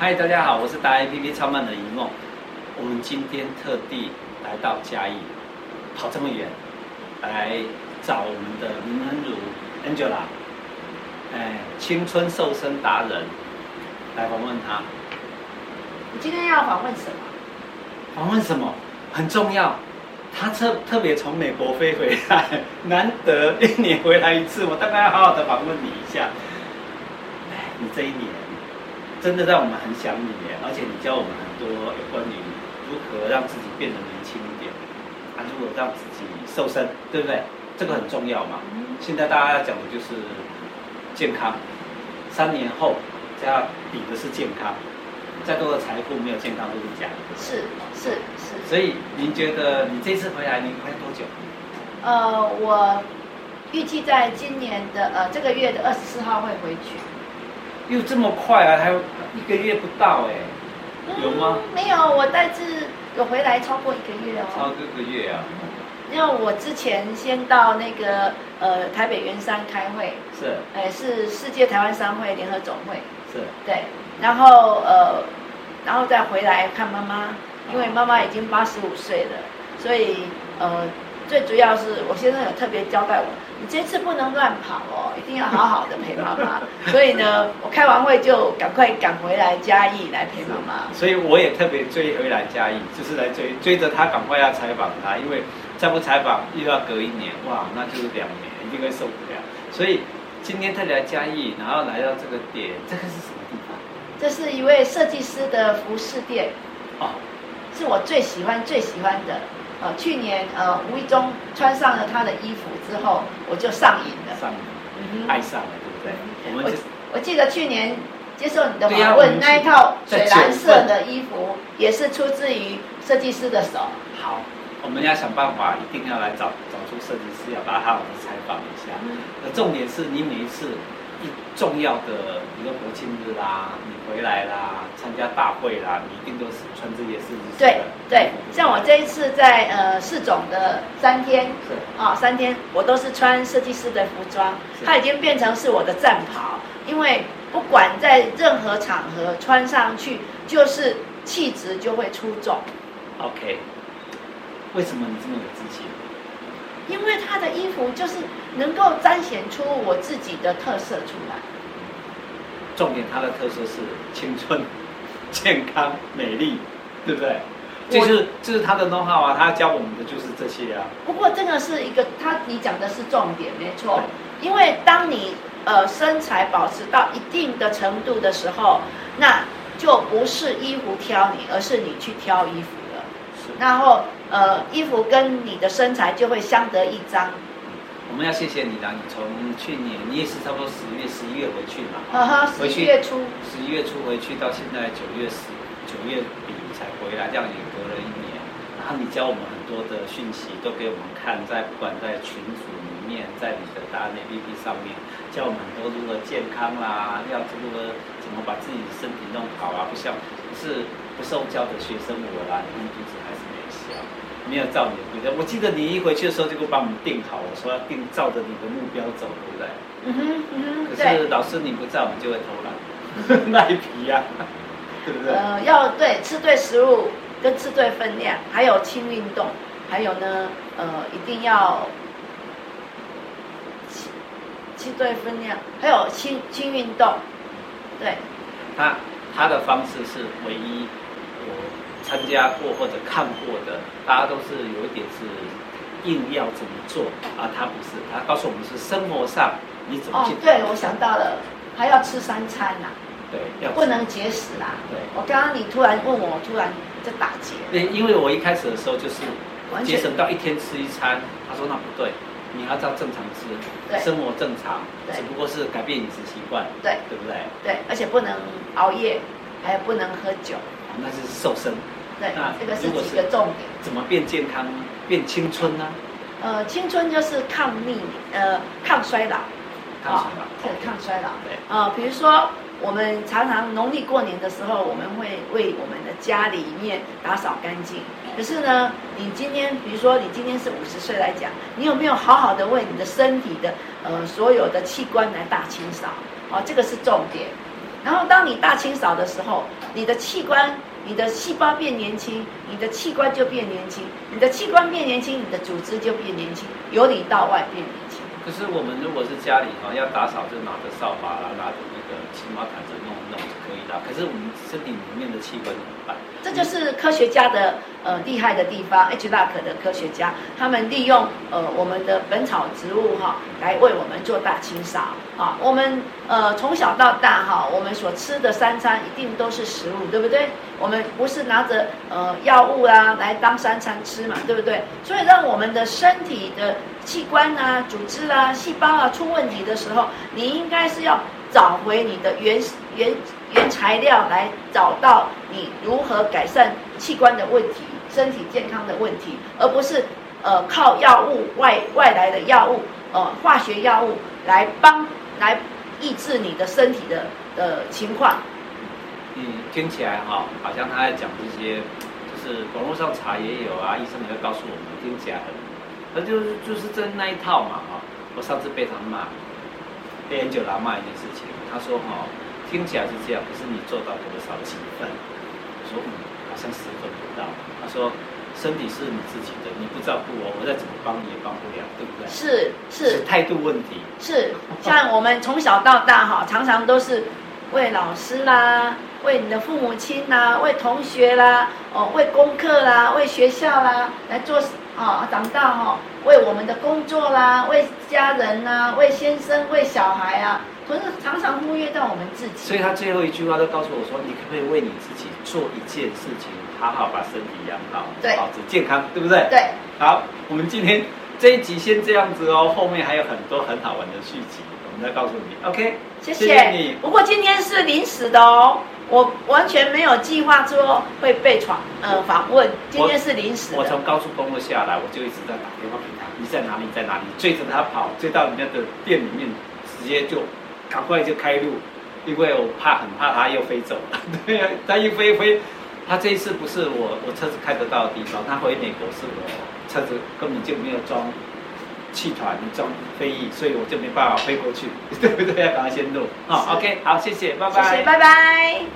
嗨，大家好，我是大 A P P 创办的一梦。我们今天特地来到嘉义，跑这么远，来找我们的林恩如 Angela，哎，青春瘦身达人，来访问他。你今天要访问什么？访问什么？很重要。他特特别从美国飞回来，难得一年回来一次，我大概要好好的访问你一下。哎，你这一年。真的让我们很想你耶，而且你教我们很多有关于如何让自己变得年轻一点，啊，如何让自己瘦身，对不对？这个很重要嘛。现在大家要讲的就是健康，三年后要比的是健康，再多的财富没有健康都是假的。是是是。所以您觉得你这次回来您回来多久？呃，我预计在今年的呃这个月的二十四号会回去。又这么快啊？还有一个月不到哎，有吗？嗯、没有，我大致有回来超过一个月哦。超过一个月啊？因为我之前先到那个呃台北圆山开会，是，哎是世界台湾商会联合总会，是，对，然后呃，然后再回来看妈妈，因为妈妈已经八十五岁了，所以呃。最主要是我先生有特别交代我，你这次不能乱跑哦，一定要好好的陪妈妈。所以呢，我开完会就赶快赶回来嘉义来陪妈妈。所以我也特别追回来嘉义，就是来追追着他，赶快要采访他，因为再不采访又要隔一年，哇，那就是两年，一定会受不了。所以今天特别来嘉义，然后来到这个点，这个是什么地方？这是一位设计师的服饰店，哦，是我最喜欢最喜欢的。呃，去年呃无意中穿上了他的衣服之后，我就上瘾了，上瘾，嗯，爱上了，对不对？我们我，记得去年接受你的访问，啊，那一套水蓝色的衣服也是出自于设计师的手。好，我们要想办法，一定要来找找出设计师，要把他我们采访一下。嗯，重点是你每一次。一重要的，比如说国庆日啦，你回来啦，参加大会啦，你一定都是穿这些是不是。对对，像我这一次在呃市总的三天，是啊、哦、三天，我都是穿设计师的服装，它已经变成是我的战袍，因为不管在任何场合穿上去，就是气质就会出众。OK，为什么你这么有自信？因为他的衣服就是能够彰显出我自己的特色出来。重点，他的特色是青春、健康、美丽，对不对？就是就是他的 know how 啊，他教我们的就是这些啊。不过这个是一个，他你讲的是重点，没错。因为当你呃身材保持到一定的程度的时候，那就不是衣服挑你，而是你去挑衣服。然后。呃，衣服跟你的身材就会相得益彰。我们要谢谢你啦，你从去年你也是差不多十月、十一月回去嘛，啊哈，十一月初，十一月初回去到现在九月十九月底才回来，这样也隔了一年。然后你教我们很多的讯息，都给我们看，在不管在群组里面，在你的大 APP 上面，教我们很多如何健康啦，要如何怎么把自己的身体弄好啊，不像不是不受教的学生我啦，你肚子还是没小。没有照你的规则，我记得你一回去的时候就给我把我们定好，我说要定照着你的目标走，对不对？嗯哼嗯哼。可是老师你不在，我们就会偷懒，赖皮呀，对不对？呃，要对吃对食物跟吃对分量，还有轻运动，还有呢，呃，一定要吃吃对分量，还有轻轻运动，对。他他的方式是唯一我。参加过或者看过的，大家都是有一点是硬要怎么做，而他不是，他告诉我们是生活上你怎么去。哦，对，我想到了，还要吃三餐呐、啊。对，要不能节食啦。对，我刚刚你突然问我，突然在打结。对，因为我一开始的时候就是节省到一天吃一餐，他说那不对，你要照正常吃，对，生活正常，只不过是改变饮食习惯，对，对不对？对，而且不能熬夜，还有不能喝酒，那是瘦身。对，这个是几个重点。怎么变健康、变青春呢？呃，青春就是抗逆，呃，抗衰老。抗衰老。对，抗衰老。对。呃，比如说，我们常常农历过年的时候，我们会为我们的家里面打扫干净。可是呢，你今天，比如说你今天是五十岁来讲，你有没有好好的为你的身体的呃所有的器官来大清扫？哦，这个是重点。然后当你大清扫的时候，你的器官、你的细胞变年轻，你的器官就变年轻，你的器官变年轻，你的组织就变年轻，由里到外变年。可是我们如果是家里哈要打扫，就拿着扫把啦，拿着那个青蛙毯子弄一弄就可以的。可是我们身体里面的器官怎么办？这就是科学家的呃厉害的地方，HLAC 的科学家，他们利用呃我们的本草植物哈、来为我们做大清扫啊。我们呃从小到大哈、我们所吃的三餐一定都是食物，对不对？我们不是拿着呃药物啊来当三餐吃嘛，对不对？所以让我们的身体的器官啊、组织啊、细胞啊出问题的时候，你应该是要找回你的原原。原材料来找到你如何改善器官的问题、身体健康的问题，而不是呃靠药物外外来的药物呃化学药物来帮来抑制你的身体的的情况。嗯，听起来哈，好像他在讲这些，就是网络上查也有啊，医生也会告诉我们，听起来很，那就是就是这那一套嘛哈。我上次被他骂，被 Angela 骂一件事情，他说哈。听起来是这样，可是你做到多少几分？我说嗯，好像十分不到。他说，身体是你自己的，你不照顾我，我再怎么帮你也帮不了，对不对？是是，是态度问题。是，像我们从小到大哈，常常都是为老师啦，为你的父母亲啦，为同学啦，哦，为功课啦，为学校啦来做啊，长大哈，为我们的工作啦，为家人呐，为先生，为小孩啊。可是常常忽略到我们自己，所以他最后一句话都告诉我说：“你可不可以为你自己做一件事情，好好把身体养好，对，保持健康，对不对？”对。好，我们今天这一集先这样子哦，后面还有很多很好玩的续集，我们再告诉你。OK，谢谢，谢谢你。不过今天是临时的哦，我完全没有计划说会被访呃访问，今天是临时的。我从高速公路下来，我就一直在打电话给他，你在哪里？在哪里？追着他跑，追到人家的店里面，直接就。赶快就开路，因为我怕很怕他又飞走了。对呀，他一飞飞，他这一次不是我我车子开得到的地方，他回美国是我车子根本就没有装气团装飞翼，所以我就没办法飞过去，对不对？要赶快先录。好，OK，好，谢谢，拜拜，谢谢，拜拜。